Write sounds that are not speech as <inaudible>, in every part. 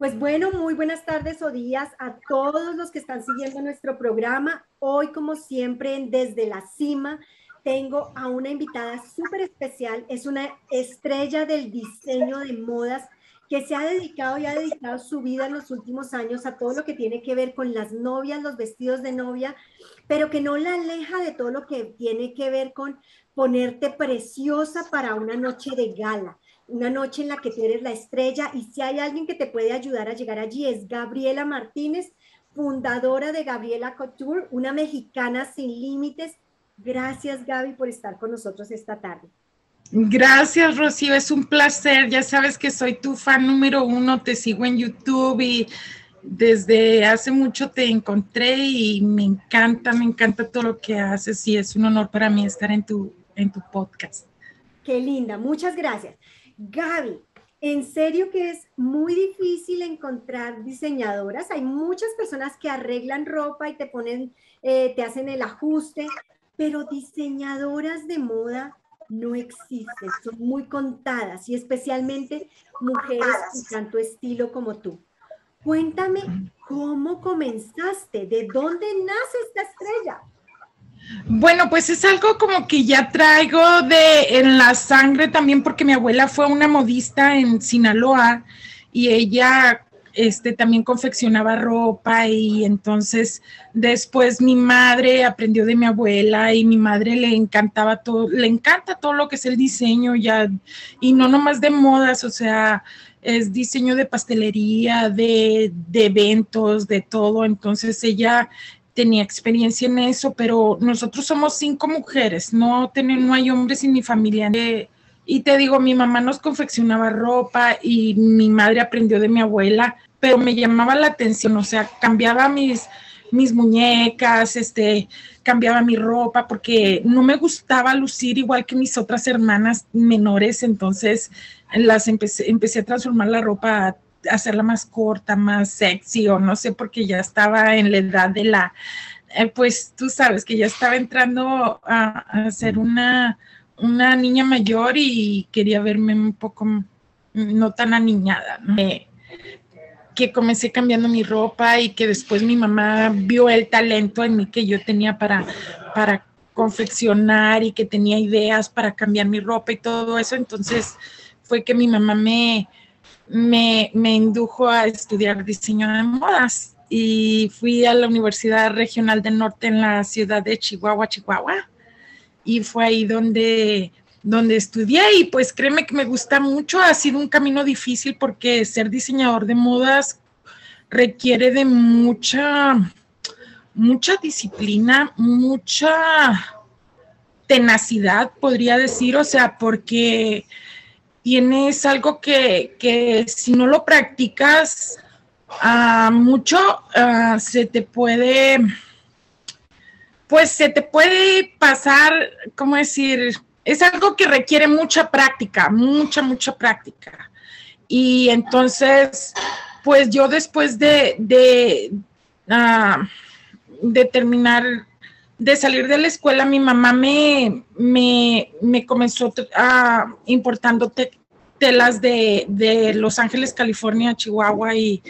Pues bueno, muy buenas tardes o días a todos los que están siguiendo nuestro programa. Hoy, como siempre, Desde la Cima, tengo a una invitada súper especial. Es una estrella del diseño de modas que se ha dedicado y ha dedicado su vida en los últimos años a todo lo que tiene que ver con las novias, los vestidos de novia, pero que no la aleja de todo lo que tiene que ver con ponerte preciosa para una noche de gala una noche en la que tú eres la estrella y si hay alguien que te puede ayudar a llegar allí es Gabriela Martínez, fundadora de Gabriela Couture, una mexicana sin límites. Gracias Gaby por estar con nosotros esta tarde. Gracias Rocío, es un placer. Ya sabes que soy tu fan número uno, te sigo en YouTube y desde hace mucho te encontré y me encanta, me encanta todo lo que haces y es un honor para mí estar en tu, en tu podcast. Qué linda, muchas gracias. Gaby, en serio que es muy difícil encontrar diseñadoras. Hay muchas personas que arreglan ropa y te ponen, eh, te hacen el ajuste, pero diseñadoras de moda no existen, son muy contadas y especialmente mujeres con tanto estilo como tú. Cuéntame cómo comenzaste, de dónde nace esta estrella. Bueno, pues es algo como que ya traigo de en la sangre también porque mi abuela fue una modista en Sinaloa y ella este también confeccionaba ropa y entonces después mi madre aprendió de mi abuela y mi madre le encantaba todo, le encanta todo lo que es el diseño ya y no nomás de modas, o sea, es diseño de pastelería, de, de eventos, de todo, entonces ella tenía experiencia en eso, pero nosotros somos cinco mujeres, no, no hay hombres en mi familia. y te digo, mi mamá nos confeccionaba ropa y mi madre aprendió de mi abuela, pero me llamaba la atención, o sea, cambiaba mis, mis muñecas, este, cambiaba mi ropa porque no me gustaba lucir igual que mis otras hermanas menores, entonces las empecé, empecé a transformar la ropa hacerla más corta, más sexy o no sé, porque ya estaba en la edad de la, eh, pues tú sabes que ya estaba entrando a, ser una, una niña mayor y quería verme un poco no tan aniñada, que comencé cambiando mi ropa y que después mi mamá vio el talento en mí que yo tenía para, para confeccionar y que tenía ideas para cambiar mi ropa y todo eso, entonces fue que mi mamá me, me, indujo a estudiar diseño de modas y fui a la Universidad Regional del Norte en la ciudad de Chihuahua, Chihuahua. Y fue ahí donde, donde estudié y pues créeme que me gusta mucho. Ha sido un camino difícil porque ser diseñador de modas requiere de mucha, mucha disciplina, mucha tenacidad, podría decir, o sea, porque tienes algo que, si no lo practicas ah, mucho, ah, se te puede, pues se te puede pasar, ¿cómo decir? Es algo que requiere mucha práctica, mucha, mucha práctica. Y entonces, pues yo después de, de, de terminar de salir de la escuela, mi mamá me, me, comenzó a, importando telas de, Los Ángeles, California, Chihuahua y,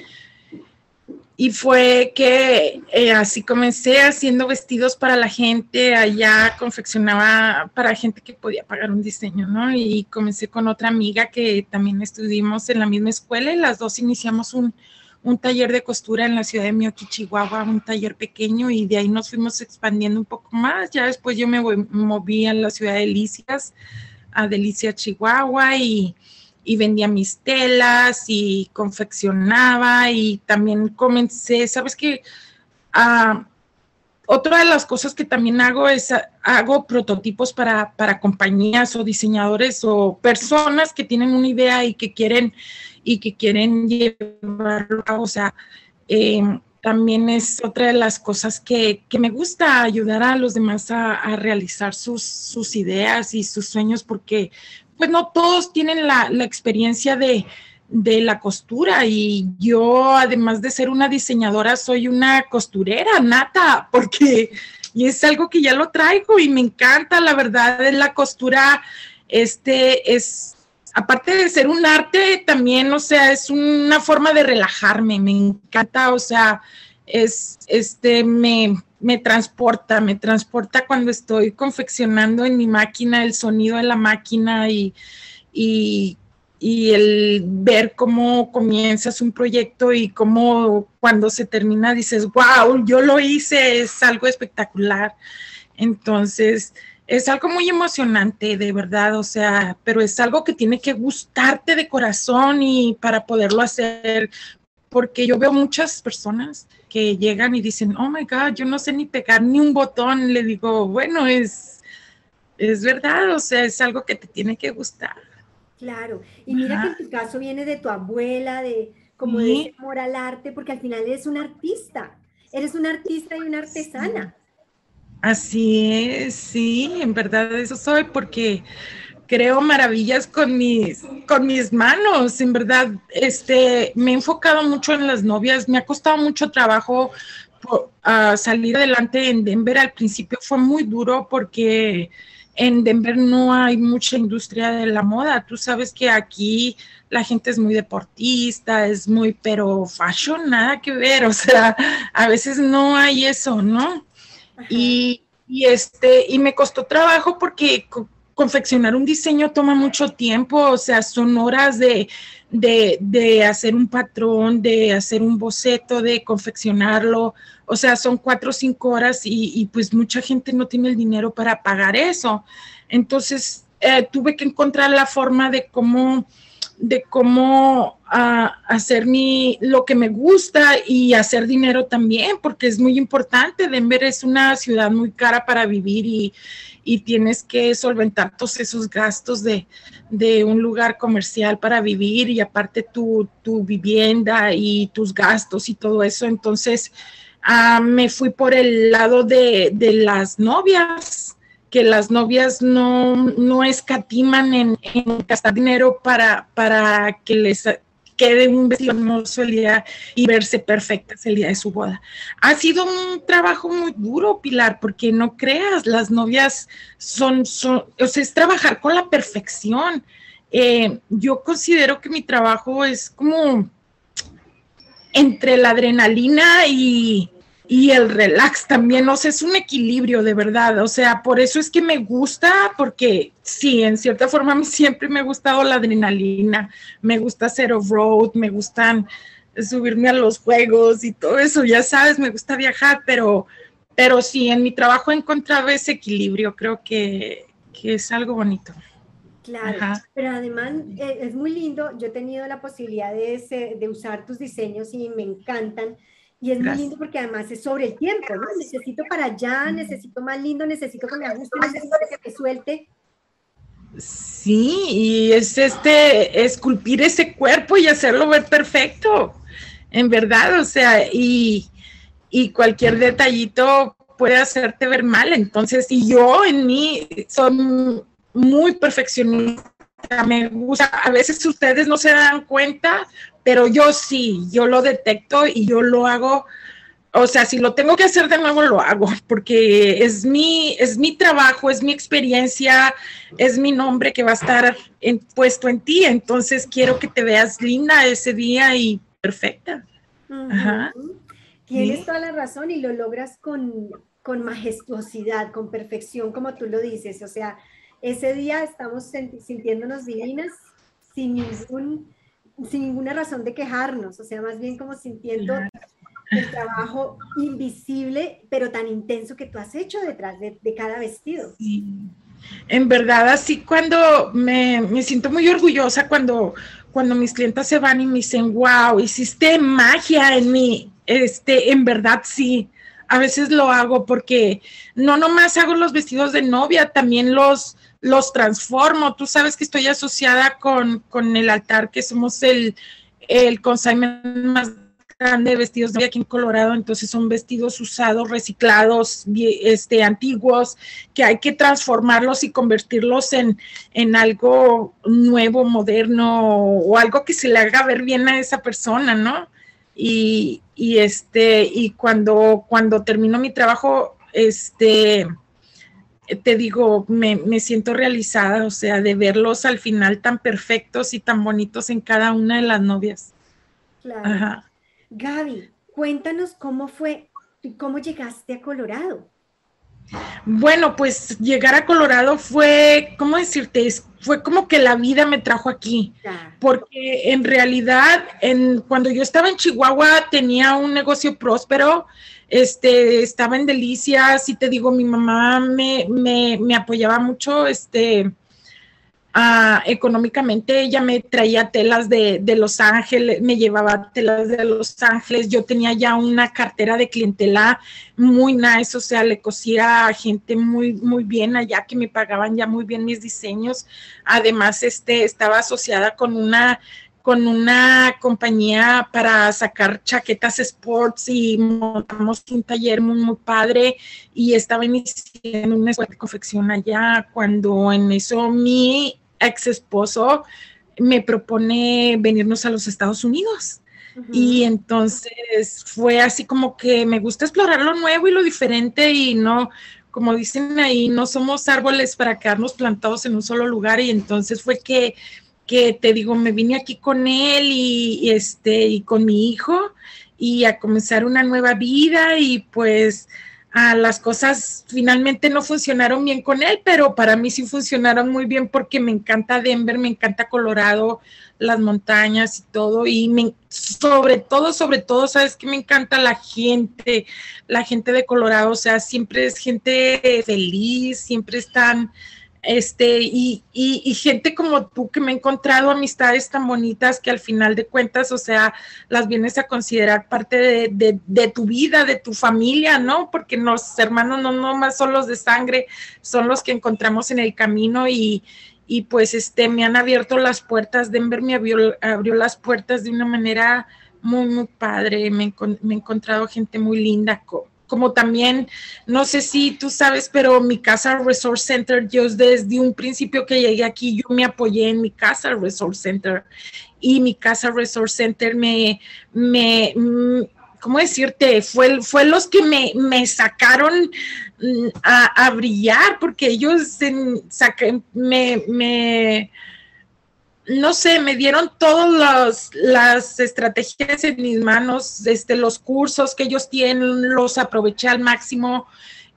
y fue que eh, así comencé haciendo vestidos para la gente, allá confeccionaba para gente que podía pagar un diseño, ¿no? Y comencé con otra amiga que también estuvimos en la misma escuela y las dos iniciamos un, un taller de costura en la ciudad de Mioki, Chihuahua, un taller pequeño y de ahí nos fuimos expandiendo un poco más. Ya después yo me moví a la ciudad de Delicias, a Delicia, Chihuahua y, vendía mis telas y confeccionaba y también comencé, ¿sabes qué? Ah, otra de las cosas que también hago es hago prototipos para, para compañías o diseñadores o personas que tienen una idea y que quieren y que quieren llevarlo a O sea, em, también es otra de las cosas que, me gusta ayudar a los demás a, realizar sus, sus, ideas y sus sueños, porque pues no todos tienen la, experiencia de, de, la costura. Y yo, además de ser una diseñadora, soy una costurera nata, porque y es algo que ya lo traigo y me encanta, la verdad, la costura este, es aparte de ser un arte, también, o sea, es una forma de relajarme, me encanta, o sea, es, este, me, me transporta, me transporta cuando estoy confeccionando en mi máquina, el sonido de la máquina y, y el ver cómo comienzas un proyecto y cómo cuando se termina dices, wow, yo lo hice, es algo espectacular. Entonces, es algo muy emocionante, de verdad, o sea, pero es algo que tiene que gustarte de corazón y para poderlo hacer, porque yo veo muchas personas que llegan y dicen, oh my God, yo no sé ni pegar ni un botón, le digo, bueno, es, es verdad, o sea, es algo que te tiene que gustar. Claro, y mira que en tu caso viene de tu abuela, de como de amor al arte, porque al final eres un artista, eres una artista y una artesana. Así es, sí, en verdad eso soy porque creo maravillas con mis, con mis manos, en verdad, este, me he enfocado mucho en las novias, me ha costado mucho trabajo salir adelante en Denver, al principio fue muy duro porque en Denver no hay mucha industria de la moda, tú sabes que aquí la gente es muy deportista, es muy, pero fashion, nada que ver, o sea, a veces no hay eso, ¿no? Y, este, y me costó trabajo porque confeccionar un diseño toma mucho tiempo, o sea, son horas de, de, hacer un patrón, de hacer un boceto, de confeccionarlo, o sea, son cuatro o cinco horas y, pues mucha gente no tiene el dinero para pagar eso. Entonces, eh, tuve que encontrar la forma de cómo de cómo ah, hacer mi, lo que me gusta y hacer dinero también, porque es muy importante. Denver es una ciudad muy cara para vivir y, tienes que solventar todos esos gastos de, un lugar comercial para vivir y aparte tu, vivienda y tus gastos y todo eso. Entonces, ah, me fui por el lado de, de las novias que las novias no, no escatiman en, gastar dinero para, para que les quede un vestido hermoso el día y verse perfectas el día de su boda. Ha sido un trabajo muy duro, Pilar, porque no creas, las novias son, son o sea, es trabajar con la perfección. Eh, yo considero que mi trabajo es como entre la adrenalina y, y el relax también, o sea, es un equilibrio de verdad, o sea, por eso es que me gusta, porque sí, en cierta forma a mí siempre me ha gustado la adrenalina, me gusta hacer off-road, me gustan subirme a los juegos y todo eso, ya sabes, me gusta viajar, pero, pero sí, en mi trabajo he encontrado ese equilibrio, creo que, es algo bonito. Claro, pero además eh, es muy lindo, yo he tenido la posibilidad de, de usar tus diseños y me encantan y es muy lindo porque además es sobre el tiempo, ¿no? Necesito para allá, necesito más lindo, necesito que me ajuste, necesito que me suelte. Sí, y es este, esculpir ese cuerpo y hacerlo ver perfecto, en verdad, o sea, y, y cualquier detallito puede hacerte ver mal. Entonces, y yo en mí soy muy perfeccionista, me gusta, a veces ustedes no se dan cuenta, pero yo sí, yo lo detecto y yo lo hago. O sea, si lo tengo que hacer de nuevo, lo hago, porque es mi, es mi trabajo, es mi experiencia, es mi nombre que va a estar puesto en ti. Entonces quiero que te veas linda ese día y perfecta. Tienes toda la razón y lo logras con, con majestuosidad, con perfección, como tú lo dices. O sea, ese día estamos sintiéndonos divinas sin ningún sin ninguna razón de quejarnos, o sea, más bien como sintiendo el trabajo invisible, pero tan intenso que tú has hecho detrás de, cada vestido. En verdad, así cuando me, me, siento muy orgullosa cuando, cuando mis clientes se van y me dicen, wow, hiciste magia en mí, este, en verdad sí. A veces lo hago porque no nomás hago los vestidos de novia, también los, los transformo. Tú sabes que estoy asociada con, el altar, que somos el, el consignment más grande de vestidos de aquí en Colorado, entonces son vestidos usados, reciclados, este, antiguos, que hay que transformarlos y convertirlos en, en algo nuevo, moderno, o algo que se le haga ver bien a esa persona, ¿no? Y, y este, y cuando, cuando termino mi trabajo, este, te digo, me, me, siento realizada, o sea, de verlos al final tan perfectos y tan bonitos en cada una de las novias. Claro. Gaby, cuéntanos cómo fue, cómo llegaste a Colorado. Bueno, pues llegar a Colorado fue, ¿cómo decirte? Fue como que la vida me trajo aquí, porque en realidad, en, cuando yo estaba en Chihuahua tenía un negocio próspero, este, estaba en Delicias y te digo, mi mamá me, me, me apoyaba mucho, este, económicamente ella me traía telas de, Los Ángeles, me llevaba telas de Los Ángeles, yo tenía ya una cartera de clientela muy nice, o sea, le cosía a gente muy, muy bien allá que me pagaban ya muy bien mis diseños. Además, este, estaba asociada con una con una compañía para sacar chaquetas sports y montamos un taller muy, muy padre y estaba iniciando una escuela de confección allá cuando en eso mi ex esposo me propone venirnos a los Estados Unidos. Y entonces fue así como que me gusta explorar lo nuevo y lo diferente y no, como dicen ahí, no somos árboles para quedarnos plantados en un solo lugar y entonces fue que, que te digo, me vine aquí con él y, este y con mi hijo y a comenzar una nueva vida y pues las cosas finalmente no funcionaron bien con él, pero para mí sí funcionaron muy bien porque me encanta Denver, me encanta Colorado, las montañas y todo, y me, sobre todo, sobre todo, sabes que me encanta la gente, la gente de Colorado, o sea, siempre es gente feliz, siempre están este, y, y, gente como tú que me he encontrado amistades tan bonitas que al final de cuentas, o sea, las vienes a considerar parte de, de, tu vida, de tu familia, ¿no? Porque los hermanos no nomás son los de sangre, son los que encontramos en el camino y, y pues este, me han abierto las puertas, Denver me abrió, abrió las puertas de una manera muy, muy padre, me, me he encontrado gente muy linda, como también, no sé si tú sabes, pero mi casa Resort Center, yo desde un principio que llegué aquí, yo me apoyé en mi casa Resort Center y mi casa Resort Center me, me, mm, ¿cómo decirte? Fue, fue los que me, me sacaron mm, a, brillar porque ellos me, me no sé, me dieron todas las estrategias en mis manos, este, los cursos que ellos tienen, los aproveché al máximo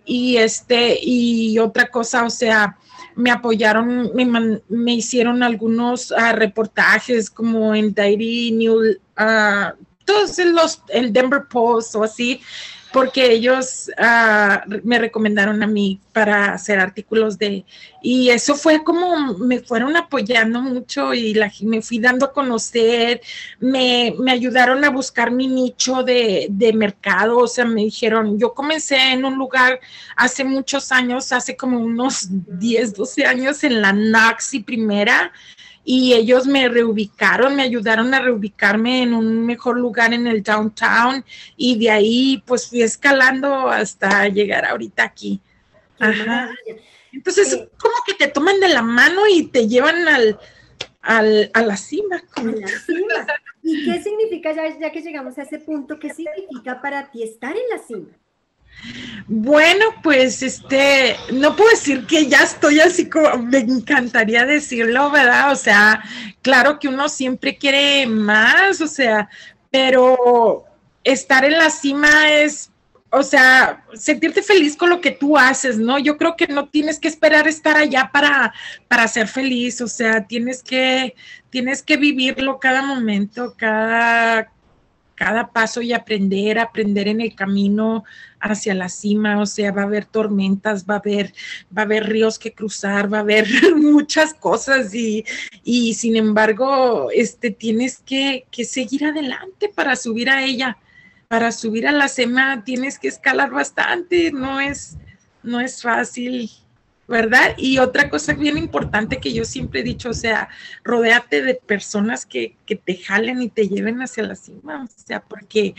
y este, y otra cosa, o sea, me apoyaron, me, hicieron algunos ah, reportajes como en Diary New, uh, todos los, el Denver Post o así, porque ellos ah, me recomendaron a mí para hacer artículos de, y eso fue como me fueron apoyando mucho y la, me fui dando a conocer, me, me ayudaron a buscar mi nicho de, de, mercado, o sea, me dijeron, yo comencé en un lugar hace muchos años, hace como unos 10, 12 años en la Naxi primera, y ellos me reubicaron, me ayudaron a reubicarme en un mejor lugar en el downtown y de ahí pues fui escalando hasta llegar ahorita aquí. Ajá. Entonces, eh, como que te toman de la mano y te llevan al, al, a la cima. A la cima. <laughs> ¿Y qué significa, ya, ya que llegamos a ese punto, qué significa para ti estar en la cima? Bueno, pues este, no puedo decir que ya estoy así como me encantaría decirlo, ¿verdad? O sea, claro que uno siempre quiere más, o sea, pero estar en la cima es, o sea, sentirte feliz con lo que tú haces, ¿no? Yo creo que no tienes que esperar estar allá para, para ser feliz, o sea, tienes que, tienes que vivirlo cada momento, cada, cada paso y aprender, aprender en el camino hacia la cima, o sea, va a haber tormentas, va a haber, va a haber ríos que cruzar, va a haber <laughs> muchas cosas y, y sin embargo, este, tienes que, que seguir adelante para subir a ella, para subir a la cima tienes que escalar bastante, no es, no es fácil ¿verdad? Y otra cosa bien importante que yo siempre he dicho, o sea, rodéate de personas que, te jalen y te lleven hacia la cima, o sea, porque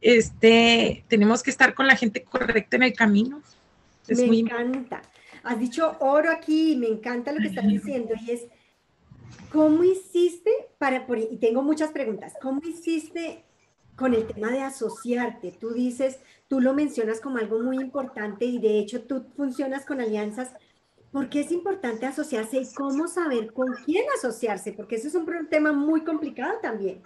este, tenemos que estar con la gente correcta en el camino. me encanta. Has dicho oro aquí y me encanta lo que estás diciendo y es, ¿cómo hiciste para, y tengo muchas preguntas, ¿cómo hiciste con el tema de asociarte. Tú dices, tú lo mencionas como algo muy importante y de hecho tú funcionas con alianzas. ¿Por qué es importante asociarse y cómo saber con quién asociarse? Porque ese es un tema muy complicado también.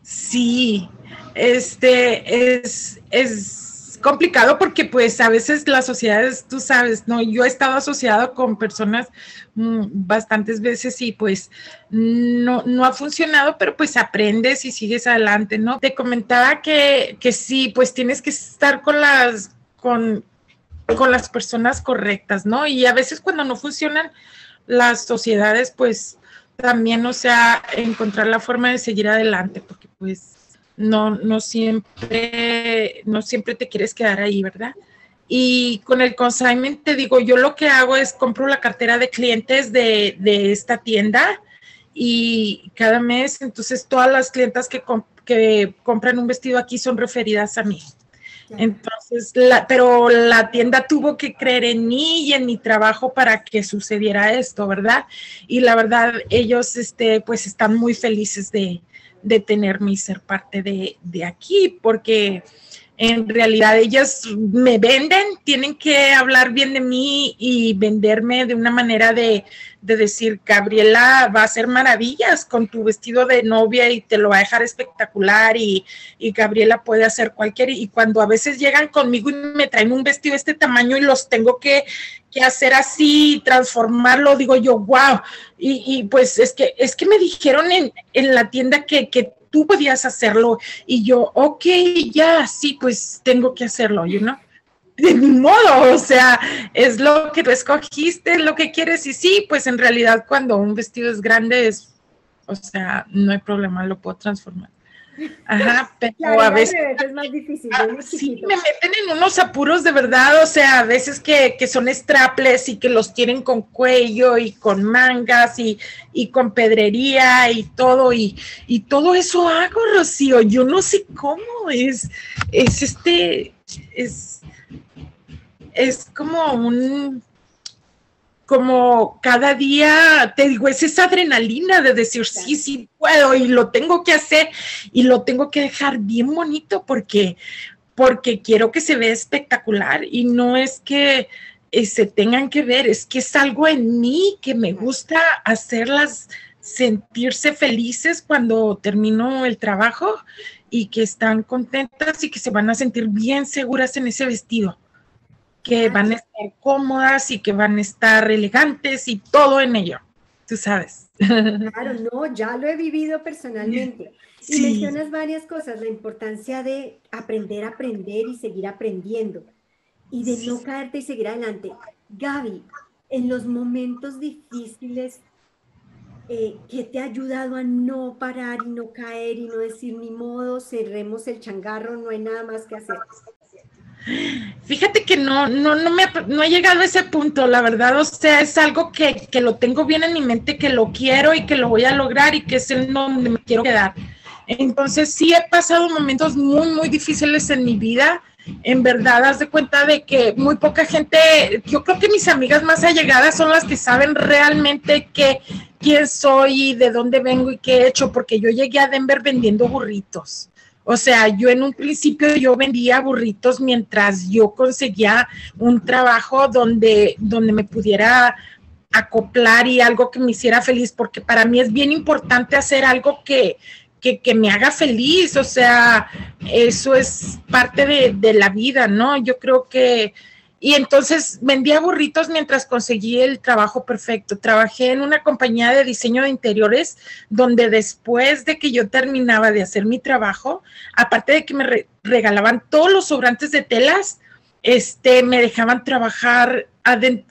Sí, este es, es complicado porque pues a veces las sociedades, tú sabes, ¿no? Yo he estado asociado con personas mm, bastantes veces y pues no, no ha funcionado, pero pues aprendes y sigues adelante, ¿no? Te comentaba que, que sí, pues tienes que estar con las, con, con las personas correctas, ¿no? Y a veces cuando no funcionan las sociedades, pues también, o sea, encontrar la forma de seguir adelante, porque pues no, no siempre, no siempre te quieres quedar ahí, ¿verdad? Y con el consignment te digo, yo lo que hago es compro la cartera de clientes de, esta tienda y cada mes, entonces todas las clientas que, que compran un vestido aquí son referidas a mí. Entonces, la, pero la tienda tuvo que creer en mí y en mi trabajo para que sucediera esto, ¿verdad? Y la verdad, ellos, este, pues están muy felices de, de tenerme y ser parte de, de aquí, porque en realidad ellas me venden, tienen que hablar bien de mí y venderme de una manera de, decir, Gabriela va a hacer maravillas con tu vestido de novia y te lo va a dejar espectacular y, y, Gabriela puede hacer cualquier, y cuando a veces llegan conmigo y me traen un vestido de este tamaño y los tengo que, hacer así, transformarlo, digo yo, wow, y, pues es que, es que me dijeron en, en la tienda que, que tú podías hacerlo. Y yo, ok, ya, sí, pues tengo que hacerlo, you know. De modo, o sea, es lo que tú escogiste, lo que quieres. Y sí, pues en realidad cuando un vestido es grande, es, o sea, no hay problema, lo puedo transformar. Ajá, pero a veces es más difícil. Ah, sí, me meten en unos apuros de verdad, o sea, a veces que, son straples y que los tienen con cuello y con mangas y, con pedrería y todo, y, y, todo eso hago, Rocío. Yo no sé cómo es, es este, es, es como un como cada día, te digo, es esa adrenalina de decir, sí, sí puedo y lo tengo que hacer y lo tengo que dejar bien bonito porque, porque quiero que se vea espectacular y no es que eh, se tengan que ver, es que es algo en mí que me gusta hacerlas sentirse felices cuando termino el trabajo y que están contentas y que se van a sentir bien seguras en ese vestido que van a estar cómodas y que van a estar elegantes y todo en ello, tú sabes. Claro, no, ya lo he vivido personalmente. <laughs> Y mencionas varias cosas, la importancia de aprender a aprender y seguir aprendiendo y de no caerte y seguir adelante. Gaby, en los momentos difíciles, eh, ¿qué te ha ayudado a no parar y no caer y no decir ni modo, cerremos el changarro, no hay nada más que hacer? Fíjate que no, no, no me no he llegado a ese punto, la verdad, o sea, es algo que, que, lo tengo bien en mi mente, que lo quiero y que lo voy a lograr y que es el donde me quiero quedar. Entonces sí he pasado momentos muy, muy difíciles en mi vida. En verdad, haz de cuenta de que muy poca gente, yo creo que mis amigas más allegadas son las que saben realmente que, quién soy y de dónde vengo y qué he hecho, porque yo llegué a Denver vendiendo burritos. O sea, yo en un principio yo vendía burritos mientras yo conseguía un trabajo donde, donde me pudiera acoplar y algo que me hiciera feliz, porque para mí es bien importante hacer algo que, que, que me haga feliz, o sea, eso es parte de, de la vida, ¿no? Yo creo que y entonces vendía burritos mientras conseguí el trabajo perfecto. Trabajé en una compañía de diseño de interiores donde después de que yo terminaba de hacer mi trabajo, aparte de que me regalaban todos los sobrantes de telas, este, me dejaban trabajar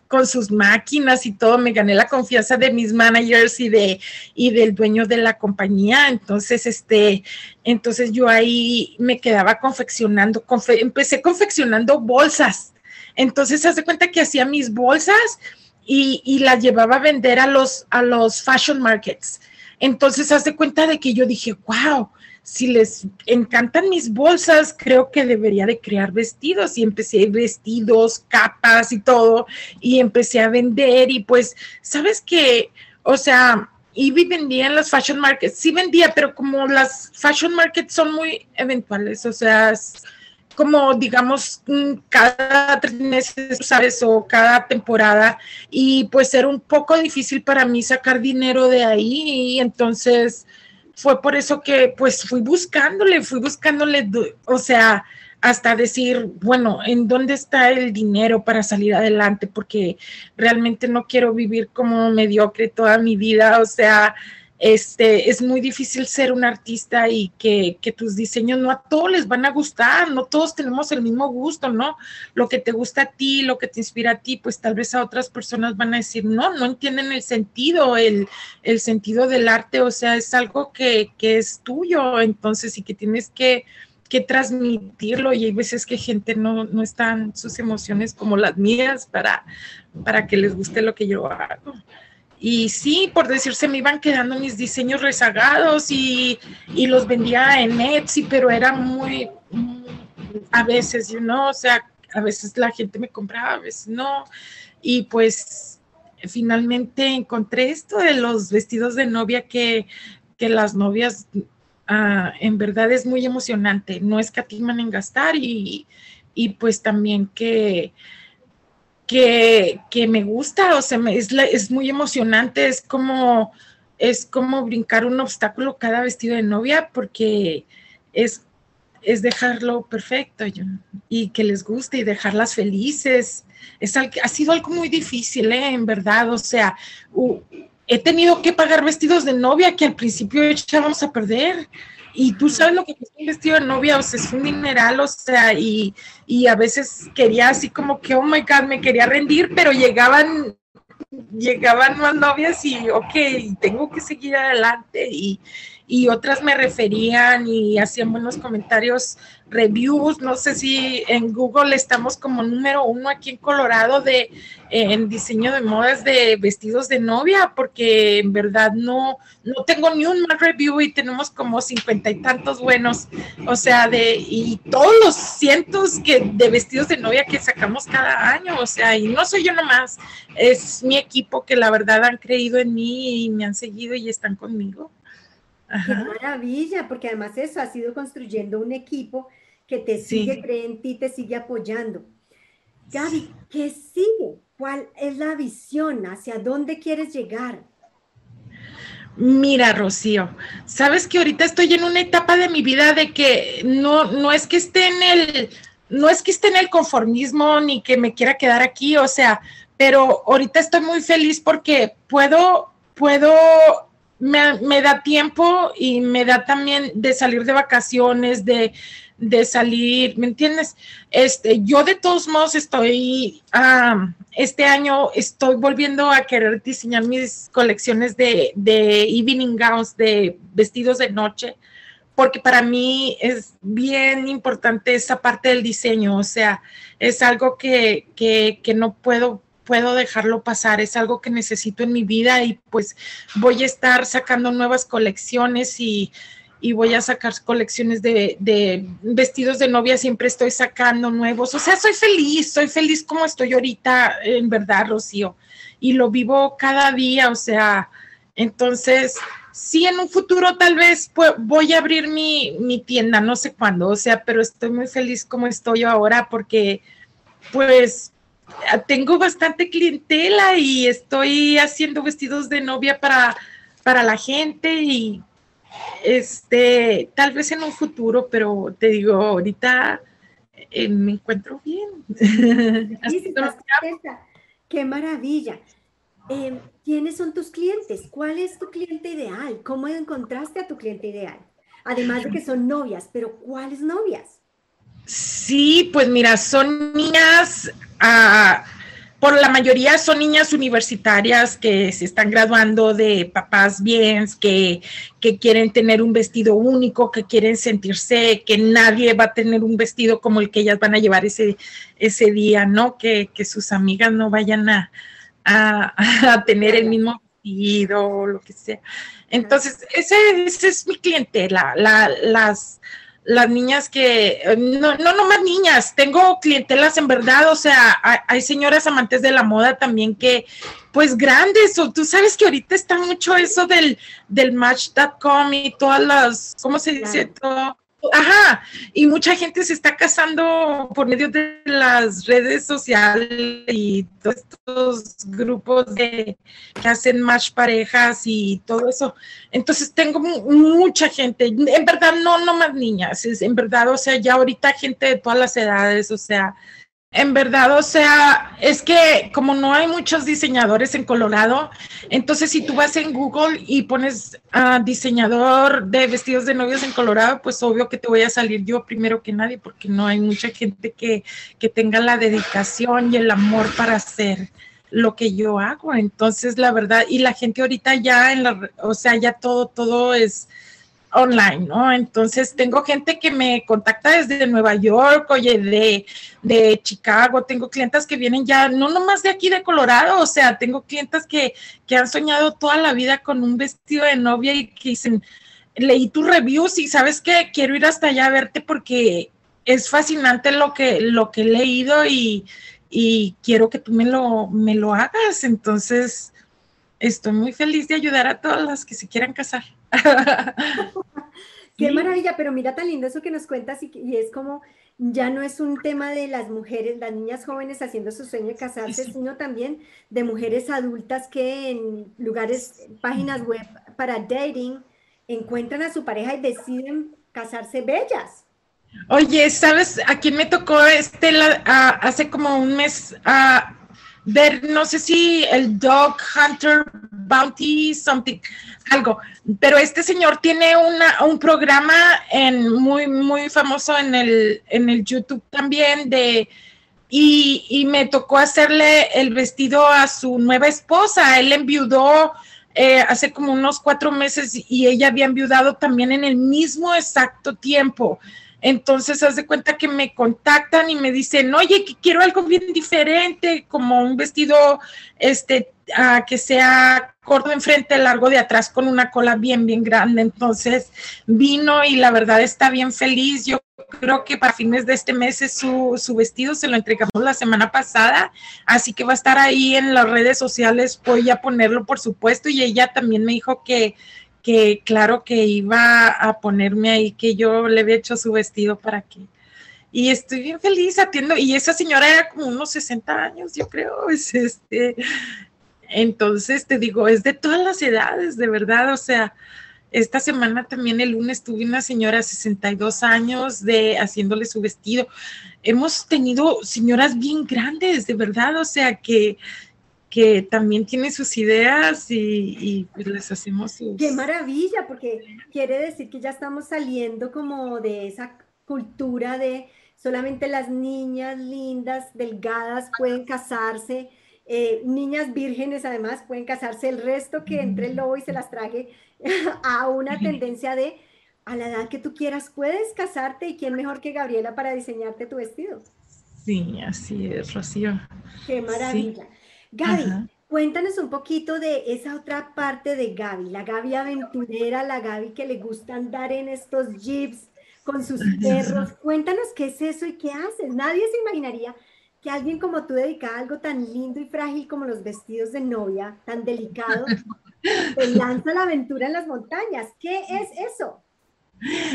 con sus máquinas y todo, me gané la confianza de mis managers y de y del dueño de la compañía. Entonces, este, entonces yo ahí me quedaba confeccionando, empecé confeccionando bolsas entonces, hace cuenta que hacía mis bolsas y, las llevaba a vender a los, a los fashion markets. Entonces, hace cuenta de que yo dije, wow, si les encantan mis bolsas, creo que debería de crear vestidos. Y empecé vestidos, capas y todo, y empecé a vender. Y pues, ¿sabes qué? O sea, Ivy vendía en las fashion markets, sí vendía, pero como las fashion markets son muy eventuales, o sea, como digamos cada tres meses, ¿sabes? O cada temporada, y pues era un poco difícil para mí sacar dinero de ahí, y entonces fue por eso que pues fui buscándole, fui buscándole, o sea, hasta decir, bueno, ¿en dónde está el dinero para salir adelante? Porque realmente no quiero vivir como mediocre toda mi vida, o sea, este, es muy difícil ser un artista y que, tus diseños no a todos les van a gustar, no todos tenemos el mismo gusto, ¿no? Lo que te gusta a ti, lo que te inspira a ti, pues tal vez a otras personas van a decir, no, no entienden el sentido, el, sentido del arte, o sea, es algo que, es tuyo, entonces, y que tienes que que transmitirlo y hay veces que gente no, no están sus emociones como las mías para, para que les guste lo que yo hago. Y sí, por decirse, me iban quedando mis diseños rezagados y, y los vendía en Etsy, pero era muy, a veces, you know, o sea, a veces la gente me compraba, a veces no. Y pues finalmente encontré esto de los vestidos de novia que, que las novias Ah, en verdad es muy emocionante, no escatiman en gastar y, pues también que, que, que, me gusta, o sea, es, es muy emocionante, es como, es como brincar un obstáculo cada vestido de novia porque es, es dejarlo perfecto y que les guste y dejarlas felices. Es, ha sido algo muy difícil, ¿eh? en verdad, o sea, he tenido que pagar vestidos de novia que al principio echábamos a perder. Y tú sabes lo que es un vestido de novia, o sea, es un mineral, o sea, y, y a veces quería así como que, oh my God, me quería rendir, pero llegaban llegaban más novias y, ok, tengo que seguir adelante. Y, y otras me referían y hacían buenos comentarios, reviews, no sé si en Google estamos como número uno aquí en Colorado de en diseño de modas de vestidos de novia, porque en verdad no, no tengo ni un mal review y tenemos como cincuenta y tantos buenos, o sea, de, y todos los cientos que, de vestidos de novia que sacamos cada año, o sea, y no soy yo nomás, es mi equipo que la verdad han creído en mí y me han seguido y están conmigo. Qué maravilla, porque además eso ha sido construyendo un equipo que te sigue, cree en ti, te sigue apoyando. Gaby, ¿qué sigue? ¿Cuál es la visión? ¿Hacia dónde quieres llegar? Mira, Rocío, sabes que ahorita estoy en una etapa de mi vida de que no, no es que esté en el, no es que esté en el conformismo ni que me quiera quedar aquí, o sea, pero ahorita estoy muy feliz porque puedo, puedo me, da tiempo y me da también de salir de vacaciones, de, salir, ¿me entiendes? Este, yo de todos modos estoy, este año estoy volviendo a querer diseñar mis colecciones de, de evening gowns, de vestidos de noche, porque para mí es bien importante esa parte del diseño, o sea, es algo que, que no puedo puedo dejarlo pasar, es algo que necesito en mi vida y pues voy a estar sacando nuevas colecciones y, voy a sacar colecciones de, vestidos de novia, siempre estoy sacando nuevos, o sea, soy feliz, soy feliz como estoy ahorita, en verdad, Rocío, y lo vivo cada día, o sea, entonces, sí, en un futuro tal vez pues, voy a abrir mi, mi tienda, no sé cuándo, o sea, pero estoy muy feliz como estoy ahora porque pues tengo bastante clientela y estoy haciendo vestidos de novia para, para la gente y este, tal vez en un futuro, pero te digo, ahorita eh, me encuentro bien. <laughs> Qué maravilla. Em, ¿Quiénes son tus clientes? ¿Cuál es tu cliente ideal? ¿Cómo encontraste a tu cliente ideal? Además de que <laughs> son novias, pero ¿cuáles novias? Sí, pues mira, son niñas, ah, por la mayoría son niñas universitarias que se están graduando de papás bien, que, que quieren tener un vestido único, que quieren sentirse que nadie va a tener un vestido como el que ellas van a llevar ese, ese día, ¿no? Que, sus amigas no vayan a, a, tener el mismo vestido lo que sea. Entonces, ese, ese es mi clientela, la, las las niñas que, no, no, no más niñas, tengo clientelas en verdad, o sea, hay, señoras amantes de la moda también que, pues grandes, o tú sabes que ahorita está mucho eso del, del match.com y todas las, ¿cómo se dice? Todo, Ajá, y mucha gente se está casando por medio de las redes sociales y todos estos grupos que hacen más parejas y todo eso. Entonces tengo mucha gente, en verdad no, no más niñas, en verdad, o sea, ya ahorita gente de todas las edades, o sea, en verdad, o sea, es que como no hay muchos diseñadores en Colorado, entonces si tú vas en Google y pones a diseñador de vestidos de novios en Colorado, pues obvio que te voy a salir yo primero que nadie, porque no hay mucha gente que, que tenga la dedicación y el amor para hacer lo que yo hago. Entonces, la verdad, y la gente ahorita ya en la, o sea, ya todo, todo es online, ¿no? Entonces tengo gente que me contacta desde Nueva York, oye, de, de Chicago, tengo clientas que vienen ya, no nomás de aquí de Colorado, o sea, tengo clientas que, que han soñado toda la vida con un vestido de novia y que dicen, leí tus reviews y sabes que quiero ir hasta allá a verte porque es fascinante lo que, lo que he leído y, y quiero que tú me lo, me lo hagas. Entonces, estoy muy feliz de ayudar a todas las que se quieran casar. <laughs> Qué maravilla, pero mira tan lindo eso que nos cuentas y, es como ya no es un tema de las mujeres, las niñas jóvenes haciendo su sueño de casarse, sino también de mujeres adultas que en lugares, páginas web para dating, encuentran a su pareja y deciden casarse bellas. Oye, ¿sabes a quién me tocó Estela hace como un mes? a ver, no sé si el Dog Hunter Bounty, something, algo. Pero este señor tiene una, un programa en, muy, muy famoso en el, en el YouTube también de... Y, y me tocó hacerle el vestido a su nueva esposa. Él enviudó eh, hace como unos cuatro meses y ella había enviudado también en el mismo exacto tiempo. Entonces, haz de cuenta que me contactan y me dicen, oye, que quiero algo bien diferente, como un vestido este, que sea corto enfrente, largo de atrás, con una cola bien, bien grande. Entonces, vino y la verdad está bien feliz. Yo creo que para fines de este mes es su, su vestido, se lo entregamos la semana pasada, así que va a estar ahí en las redes sociales, voy a ponerlo por supuesto, y ella también me dijo que que claro que iba a ponerme ahí, que yo le había hecho su vestido para que... Y estoy bien feliz atiendo, y esa señora era como unos 60 años, yo creo, es este... Entonces, te digo, es de todas las edades, de verdad, o sea, esta semana también el lunes tuve una señora de 62 años de haciéndole su vestido. Hemos tenido señoras bien grandes, de verdad, o sea, que que también tiene sus ideas y, pues les hacemos sus... Qué maravilla, porque quiere decir que ya estamos saliendo como de esa cultura de solamente las niñas lindas, delgadas pueden casarse, eh, niñas vírgenes además pueden casarse, el resto que entre el lobo y se las traje <laughs> a una tendencia de a la edad que tú quieras puedes casarte y quién mejor que Gabriela para diseñarte tu vestido. Sí, así es, Rocío. Qué maravilla. Gaby, cuéntanos un poquito de esa otra parte de Gaby, la Gaby aventurera, la Gaby que le gusta andar en estos jeeps con sus perros. Cuéntanos qué es eso y qué haces. Nadie se imaginaría que alguien como tú dedica algo tan lindo y frágil como los vestidos de novia, tan delicado, <laughs> te lanza la aventura en las montañas. ¿Qué es eso?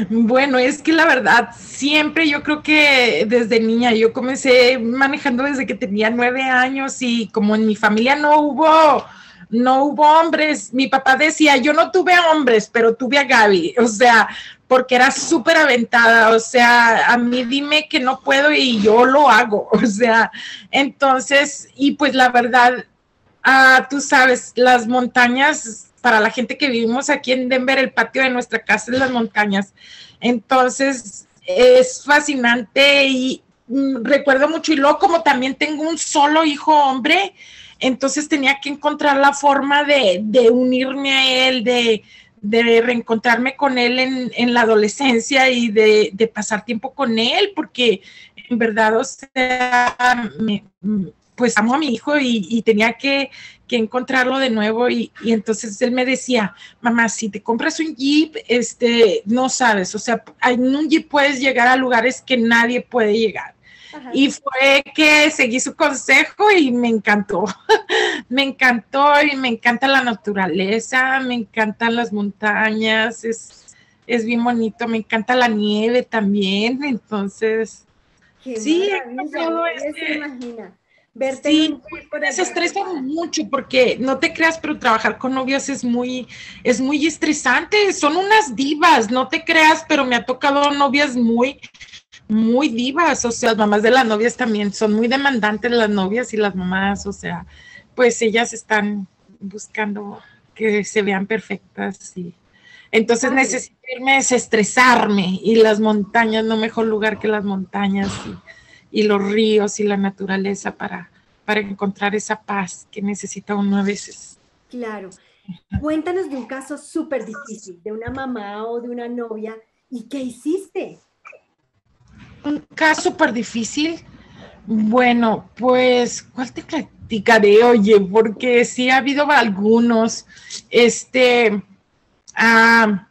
Bueno, es que la verdad, siempre yo creo que desde niña, yo comencé manejando desde que tenía nueve años y como en mi familia no hubo, no hubo hombres, mi papá decía, yo no tuve hombres, pero tuve a Gaby, <laughs> o sea, porque era súper aventada, o sea, a mí dime que no puedo y yo lo hago, <laughs> o sea, entonces, y pues la verdad, ah, tú sabes, las montañas para la gente que vivimos aquí en Denver, el patio de nuestra casa es las montañas. Entonces, es fascinante y mm, recuerdo mucho. Y luego, como también tengo un solo hijo hombre, entonces tenía que encontrar la forma de, unirme a él, de, reencontrarme con él en, la adolescencia y de, de, pasar tiempo con él, porque en verdad, o sea, me, pues amo a mi hijo y, tenía que, encontrarlo de nuevo y, entonces él me decía, mamá, si te compras un Jeep, este, no sabes, o sea, en un Jeep puedes llegar a lugares que nadie puede llegar. Y fue que seguí su consejo y me encantó. <laughs> me encantó y me encanta la naturaleza, me encantan las montañas, es, es bien bonito, me encanta la nieve también. Entonces, sí, se imagina. Verte sí, se estresa mucho porque no te creas, pero trabajar con novias es muy, es muy estresante. Son unas divas, no te creas, pero me ha tocado novias muy, muy divas, o sea, las mamás de las novias también son muy demandantes las novias y las mamás, o sea, pues ellas están buscando que se vean perfectas y entonces necesito irme desestresarme y las montañas, no mejor lugar que las montañas y, los ríos y la naturaleza para, para encontrar esa paz que necesita uno a veces. Claro. Cuéntanos de un caso súper difícil, de una mamá o de una novia, ¿y qué hiciste? un caso súper difícil. Bueno, pues, ¿cuál te platicaré? Oye, porque sí ha habido algunos. Este, ah,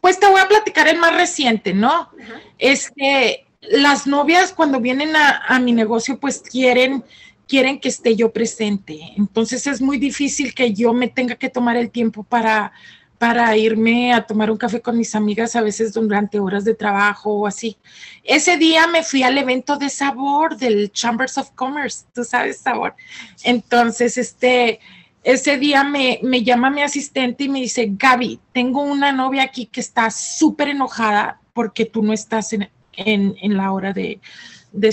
pues te voy a platicar el más reciente, ¿no? Este, las novias cuando vienen a, mi negocio, pues quieren, quieren que esté yo presente. Entonces es muy difícil que yo me tenga que tomar el tiempo para, para irme a tomar un café con mis amigas a veces durante horas de trabajo o así. Ese día me fui al evento de sabor del Chambers of Commerce, tú sabes sabor. Entonces, este, ese día me, llama mi asistente y me dice, Gaby, tengo una novia aquí que está súper enojada porque tú no estás en, la hora de,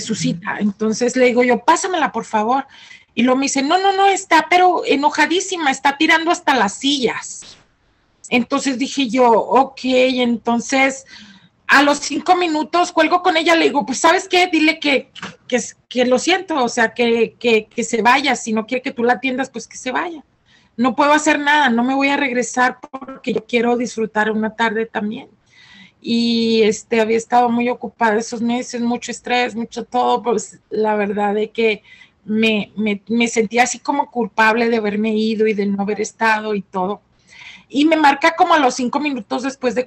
su cita. Entonces le digo yo, pásamela por favor. Y luego me dice, no, no, no, está pero enojadísima, está tirando hasta las sillas. Entonces dije yo, ok, entonces a los cinco minutos cuelgo con ella, le digo, pues sabes qué, dile que, que, lo siento, o sea, que, que, se vaya, si no quiere que tú la atiendas, pues que se vaya. No puedo hacer nada, no me voy a regresar porque yo quiero disfrutar una tarde también. Y este, había estado muy ocupada esos meses, mucho estrés, mucho todo, pues la verdad de que me, me, sentía así como culpable de haberme ido y de no haber estado y todo y me marca como a los cinco minutos después de,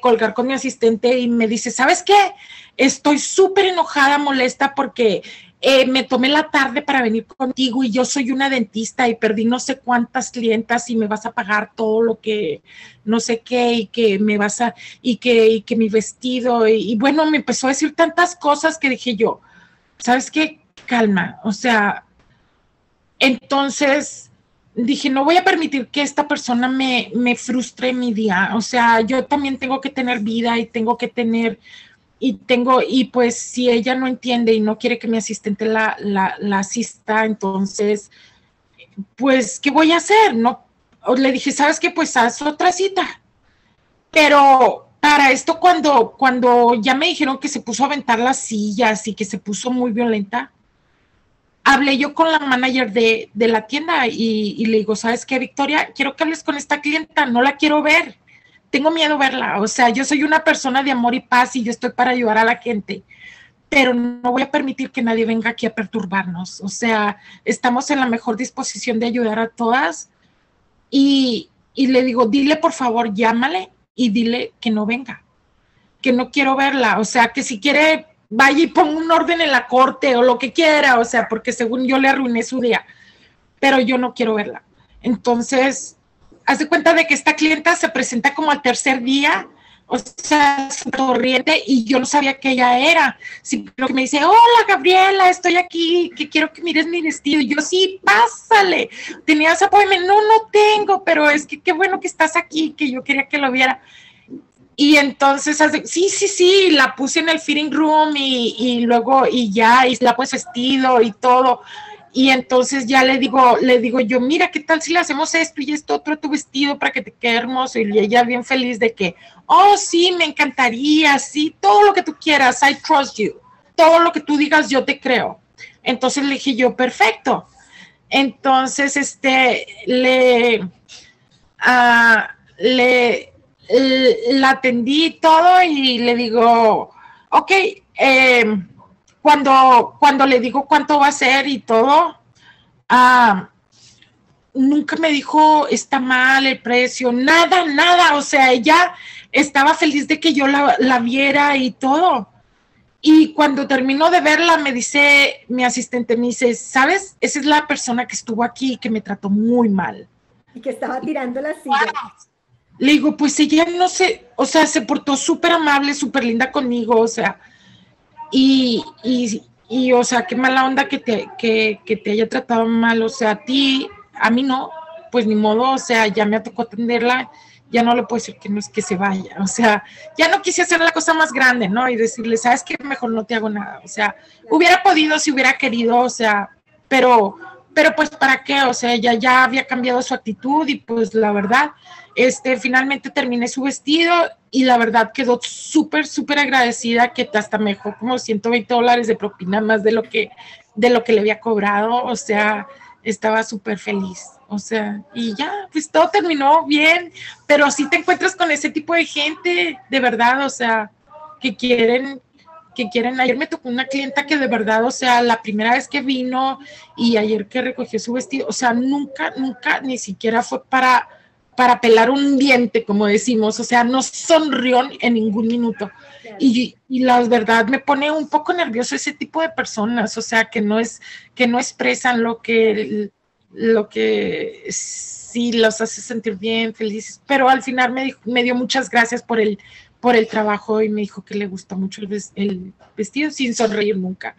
colgar con mi asistente y me dice, ¿sabes qué? Estoy súper enojada, molesta porque eh, me tomé la tarde para venir contigo y yo soy una dentista y perdí no sé cuántas clientas y me vas a pagar todo lo que no sé qué y que me vas a y que, y que mi vestido y, y bueno, me empezó a decir tantas cosas que dije yo, ¿sabes qué? Calma, o sea, entonces dije, no voy a permitir que esta persona me, me frustre mi día. O sea, yo también tengo que tener vida y tengo que tener, y tengo, y pues si ella no entiende y no quiere que mi asistente la, la, asista, entonces, pues, ¿qué voy a hacer? No, le dije, ¿sabes qué? Pues haz otra cita. Pero para esto, cuando, cuando ya me dijeron que se puso a aventar las sillas y que se puso muy violenta, hablé yo con la manager de, la tienda y, le digo, ¿sabes qué, Victoria? Quiero que hables con esta clienta, no la quiero ver, tengo miedo verla, o sea, yo soy una persona de amor y paz y yo estoy para ayudar a la gente, pero no voy a permitir que nadie venga aquí a perturbarnos, o sea, estamos en la mejor disposición de ayudar a todas y, y le digo, dile por favor, llámale y dile que no venga, que no quiero verla, o sea, que si quiere vaya y ponga un orden en la corte o lo que quiera, o sea, porque según yo le arruiné su día, pero yo no quiero verla. Entonces, haz de cuenta de que esta clienta se presenta como al tercer día, o sea, corriente, y yo no sabía que ella era. Sino que me dice, hola Gabriela, estoy aquí, que quiero que mires mi vestido. Y yo, sí, pásale. ¿Tenías apoyo? No, no tengo, pero es que qué bueno que estás aquí, que yo quería que lo viera. Y entonces, sí, sí, sí, la puse en el fitting room y, luego, y ya, y la puse vestido y todo. Y entonces ya le digo, le digo yo, mira, ¿qué tal si le hacemos esto y esto otro a tu vestido para que te quede hermoso? Y ella bien feliz de que, oh, sí, me encantaría, sí, todo lo que tú quieras, I trust you. Todo lo que tú digas, yo te creo. Entonces le dije yo, perfecto. Entonces, este, le, uh, le, la atendí todo y le digo, ok, em, cuando, cuando le digo cuánto va a ser y todo, ah, nunca me dijo está mal el precio, nada, nada. O sea, ella estaba feliz de que yo la, la viera y todo. Y cuando terminó de verla, me dice mi asistente, me dice, ¿sabes? Esa es la persona que estuvo aquí y que me trató muy mal. Y que estaba tirando la silla. Le digo, pues ella no sé, o sea, se portó súper amable, súper linda conmigo, o sea, y, y, y, o sea, qué mala onda que te, que, que te haya tratado mal, o sea, a ti, a mí no, pues ni modo, o sea, ya me tocó atenderla, ya no le puedo decir que no es que se vaya, o sea, ya no quise hacer la cosa más grande, ¿no? Y decirle, sabes que mejor no te hago nada, o sea, hubiera podido si hubiera querido, o sea, pero, pero pues para qué, o sea, ella ya había cambiado su actitud y pues la verdad, este, finalmente terminé su vestido y la verdad quedó súper, súper agradecida que hasta me dejó como 120 dólares de propina más de lo que, de lo que le había cobrado, o sea, estaba súper feliz. O sea, y ya, pues todo terminó bien, pero si te encuentras con ese tipo de gente, de verdad, o sea, que quieren, que quieren, ayer me tocó una clienta que de verdad, o sea, la primera vez que vino y ayer que recogió su vestido, o sea, nunca, nunca, ni siquiera fue para, para pelar un diente, como decimos, o sea, no sonrió en ningún minuto. Y, y, la verdad me pone un poco nervioso ese tipo de personas, o sea, que no es, que no expresan lo que, lo que sí los hace sentir bien, felices, pero al final me, me dio muchas gracias por el, por el trabajo y me dijo que le gusta mucho el, el vestido sin sonreír nunca.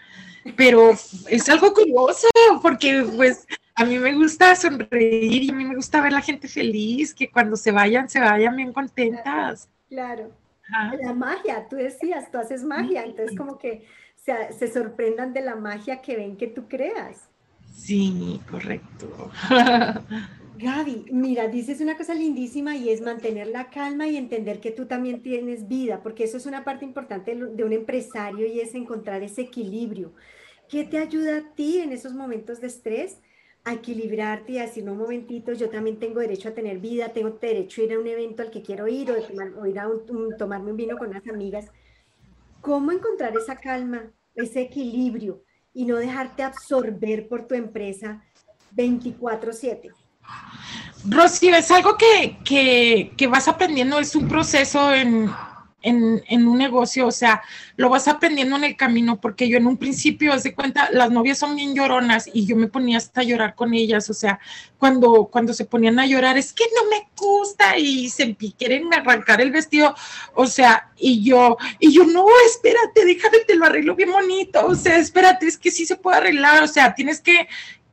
Pero es algo curioso porque pues a mí me gusta sonreír y a mí me gusta ver a la gente feliz, que cuando se vayan, se vayan bien contentas. Claro. La magia, tú decías, tú haces magia, entonces como que se, se, sorprendan de la magia que ven que tú creas. Sí, correcto. <laughs> Gaby, mira, dices una cosa lindísima y es mantener la calma y entender que tú también tienes vida, porque eso es una parte importante de un empresario y es encontrar ese equilibrio. ¿Qué te ayuda a ti en esos momentos de estrés? a equilibrarte y a decir, no, un momentito, yo también tengo derecho a tener vida, tengo derecho a ir a un evento al que quiero ir o, ir a tomarme un vino con unas amigas. ¿Cómo encontrar esa calma, ese equilibrio y no dejarte absorber por tu empresa 24/7? Rosy, es algo que, que, que vas aprendiendo, es un proceso en, en, un negocio, o sea, lo vas aprendiendo en el camino, porque yo en un principio, haz de cuenta, las novias son bien lloronas y yo me ponía hasta a llorar con ellas, o sea, cuando, cuando se ponían a llorar, es que no me gusta y se quieren arrancar el vestido, o sea, y yo, y yo, no, espérate, déjame, te lo arreglo bien bonito, o sea, espérate, es que sí se puede arreglar, o sea, tienes que,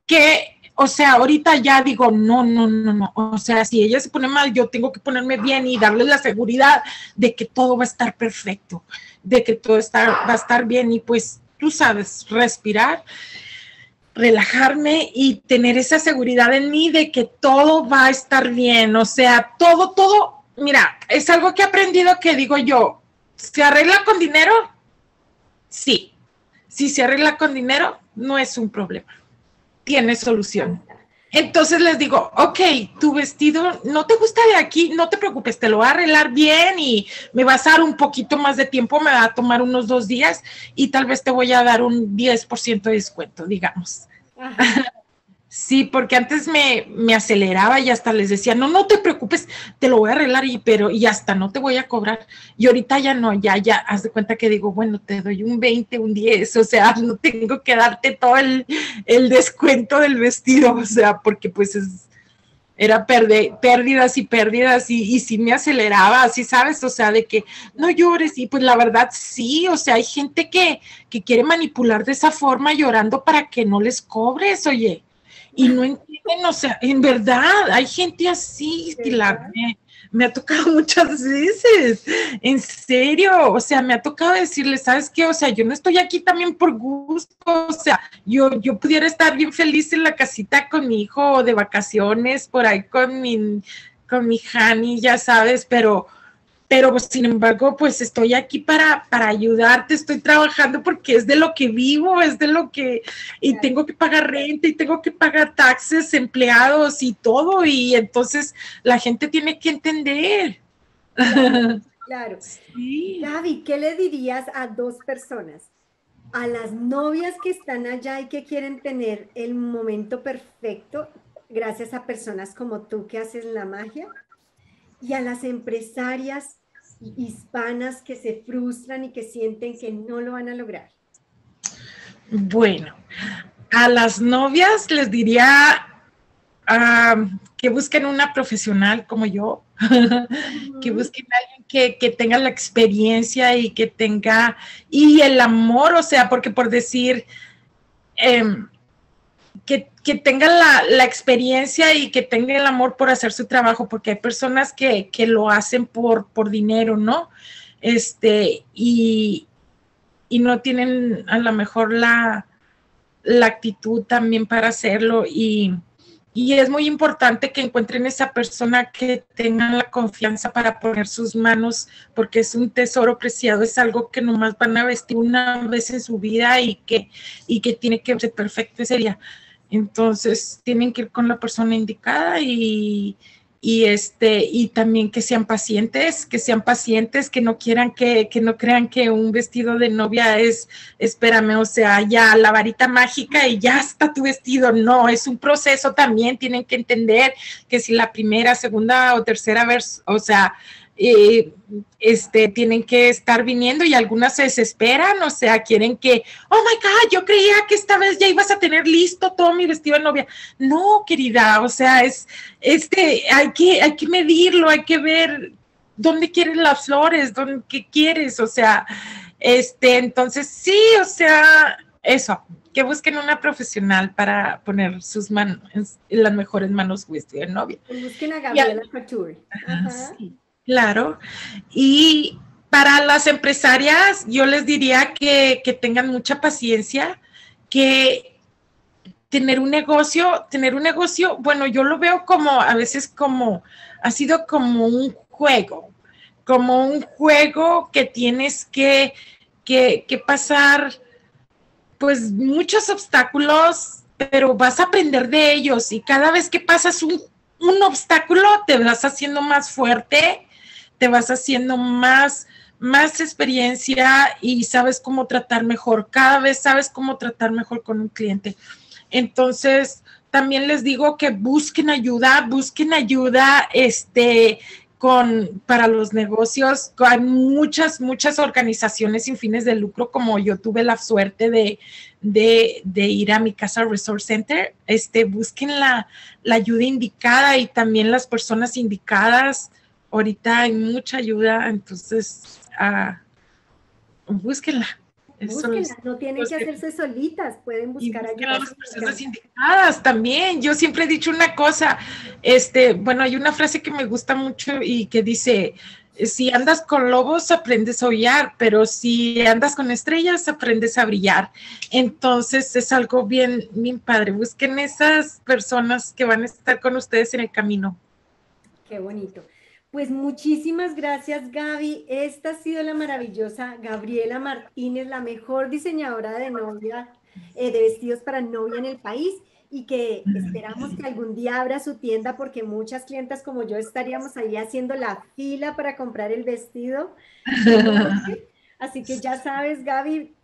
que o sea, ahorita ya digo, no, no, no, no. O sea, si ella se pone mal, yo tengo que ponerme bien y darle la seguridad de que todo va a estar perfecto, de que todo está, va a estar bien. Y pues tú sabes, respirar, relajarme y tener esa seguridad en mí de que todo va a estar bien. O sea, todo, todo, mira, es algo que he aprendido que digo yo, ¿se arregla con dinero? Sí. Si se arregla con dinero, no es un problema tiene solución. Entonces les digo, ok, tu vestido no te gusta de aquí, no te preocupes, te lo voy a arreglar bien y me vas a dar un poquito más de tiempo, me va a tomar unos dos días y tal vez te voy a dar un 10% de descuento, digamos. <laughs> Sí, porque antes me, me, aceleraba y hasta les decía, no, no te preocupes, te lo voy a arreglar y pero y hasta no te voy a cobrar. Y ahorita ya no, ya, ya, haz de cuenta que digo, bueno, te doy un 20, un 10, o sea, <laughs> no tengo que darte todo el, el descuento del vestido, o sea, porque pues es, era pérdidas y pérdidas y, y sí me aceleraba, así sabes, o sea, de que no llores y pues la verdad sí, o sea, hay gente que, que quiere manipular de esa forma llorando para que no les cobres, oye y no entienden, o sea, en verdad, hay gente así, Pilar, me, me, ha tocado <laughs> muchas veces, en serio, o sea, me ha tocado decirle, ¿sabes qué? O sea, yo no estoy aquí también por gusto, o sea, yo, yo pudiera estar bien feliz en la casita con mi hijo de vacaciones, por ahí con mi, con mi Hani, ya sabes, pero pero pues, sin embargo, pues estoy aquí para, para ayudarte, estoy trabajando porque es de lo que vivo, es de lo que, y tengo que pagar renta y tengo que pagar taxes, empleados y todo, y entonces la gente tiene que entender. Claro. <laughs> Sí. Gaby, ¿qué le dirías a dos personas a las novias que están allá y que quieren tener el momento perfecto, gracias a personas como tú que haces la magia, y a las empresarias hispanas que se frustran y que sienten que no lo van a lograr. Bueno, a las novias les diría que busquen una profesional como yo, <laughs> que busquen a alguien que, que, tenga la experiencia y que tenga, y el amor, o sea, porque por decir, em, que, que, tenga la, la, experiencia y que tenga el amor por hacer su trabajo, porque hay personas que, que lo hacen por, por dinero, ¿no? Este, y, y no tienen a lo mejor la, la actitud también para hacerlo y, y es muy importante que encuentren esa persona que tengan la confianza para poner sus manos, porque es un tesoro preciado, es algo que nomás van a vestir una vez en su vida y que, y que tiene que ser perfecto ese. Entonces, tienen que ir con la persona indicada y, y este y también que sean pacientes, que sean pacientes, que no quieran que, que no crean que un vestido de novia es, espérame, o sea, ya la varita mágica y ya está tu vestido. No, es un proceso también, tienen que entender que si la primera, segunda o tercera vez, o sea, eh, este, tienen que estar viniendo y algunas se desesperan, o sea, quieren que, oh my God, yo creía que esta vez ya ibas a tener listo todo mi vestido de novia. No, querida, o sea, es, este, hay que, hay que medirlo, hay que ver dónde quieres las flores, dónde, qué quieres, o sea, este, entonces sí, o sea, eso, que busquen una profesional para poner sus manos en las mejores manos vestido de novia. Busquen a Gabriela Couture. Sí. Claro. Y para las empresarias, yo les diría que, tengan mucha paciencia, que tener un negocio, tener un negocio, bueno, yo lo veo como a veces como, ha sido como un juego, como un juego que tienes que, que, que pasar, pues muchos obstáculos, pero vas a aprender de ellos y cada vez que pasas un, un obstáculo te vas haciendo más fuerte te vas haciendo más, más experiencia y sabes cómo tratar mejor. Cada vez sabes cómo tratar mejor con un cliente. Entonces, también les digo que busquen ayuda, busquen ayuda, este, con, para los negocios. Hay muchas, muchas organizaciones sin fines de lucro, como yo tuve la suerte de, de, ir a mi casa Resource Center. Este, busquen la, la ayuda indicada y también las personas indicadas ahorita hay mucha ayuda, entonces uh, búsquenla. Búsquenla, no tienen que hacerse solitas, pueden buscar ayuda. a las personas indicadas también. Yo siempre he dicho una cosa, este, bueno, hay una frase que me gusta mucho y que dice, si andas con lobos aprendes a aullar, pero si andas con estrellas aprendes a brillar. Entonces es algo bien, bien padre. Busquen esas personas que van a estar con ustedes en el camino. Qué bonito. Pues muchísimas gracias Gaby. Esta ha sido la maravillosa Gabriela Martínez, la mejor diseñadora de novia, eh, de vestidos para novia en el país y que esperamos que algún día abra su tienda porque muchas clientas como yo estaríamos ahí haciendo la fila para comprar el vestido. <laughs> Así que ya sabes, Gaby,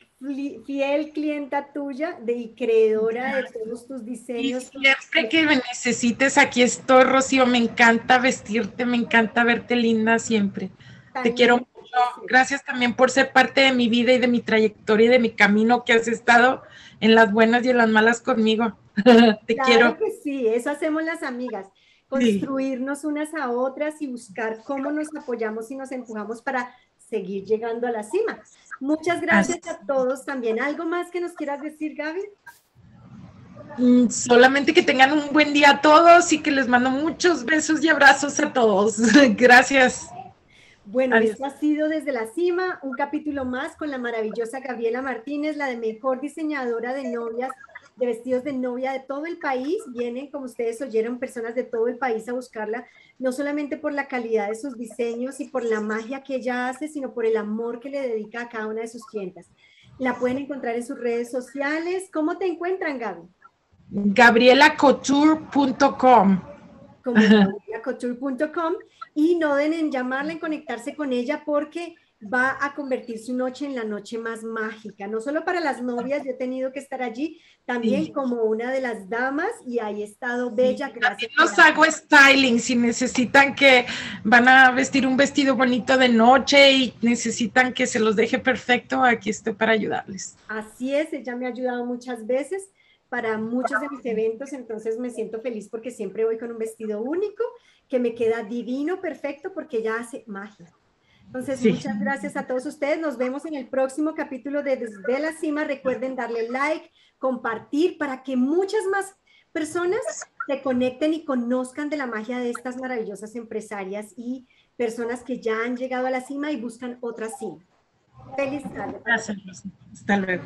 fiel clienta tuya de, y creedora de todos tus diseños. siempre que me necesites, aquí estoy, Rocío. Me encanta vestirte, me encanta verte linda siempre. Te quiero mucho. Gracias también por ser parte de mi vida y de mi trayectoria y de mi camino que has estado en las buenas y en las malas conmigo. <laughs> Te claro quiero. que sí, eso hacemos las amigas. Construirnos unas a otras y buscar cómo nos apoyamos y nos empujamos para seguir llegando a la cima. Muchas gracias a todos también. ¿Algo más que nos quieras decir, Gaby? Mm, solamente que tengan un buen día a todos y que les mando muchos besos y abrazos a todos. <laughs> Gracias. Bueno, esto ha sido desde la cima, un capítulo más con la maravillosa Gabriela Martínez, la de mejor diseñadora de novias de vestidos de novia de todo el país. Vienen, como ustedes oyeron, personas de todo el país a buscarla, no solamente por la calidad de sus diseños y por la magia que ella hace, sino por el amor que le dedica a cada una de sus clientas. La pueden encontrar en sus redes sociales. ¿Cómo te encuentran, Gaby? gabrielacouture.com. Como <laughs> gabrielacouture.com. Y no den en llamarla, en conectarse con ella, porque va a convertir su noche en la noche más mágica. No solo para las novias, yo he tenido que estar allí, también como una de las damas y ahí he estado bella. Gracias. Los hago styling si necesitan que van a vestir un vestido bonito de noche y necesitan que se los deje perfecto, aquí estoy para ayudarles. Así es, ella me ha ayudado muchas veces para muchos de mis eventos, entonces me siento feliz porque siempre voy con un vestido único que me queda divino, perfecto, porque ella hace magia. Entonces, muchas gracias a todos ustedes. Nos vemos en el próximo capítulo de Desde la Cima. Recuerden darle like, compartir para que muchas más personas se conecten y conozcan de la magia de estas maravillosas empresarias y personas que ya han llegado a la cima y buscan otra cima. Feliz tarde. Gracias. Hasta luego.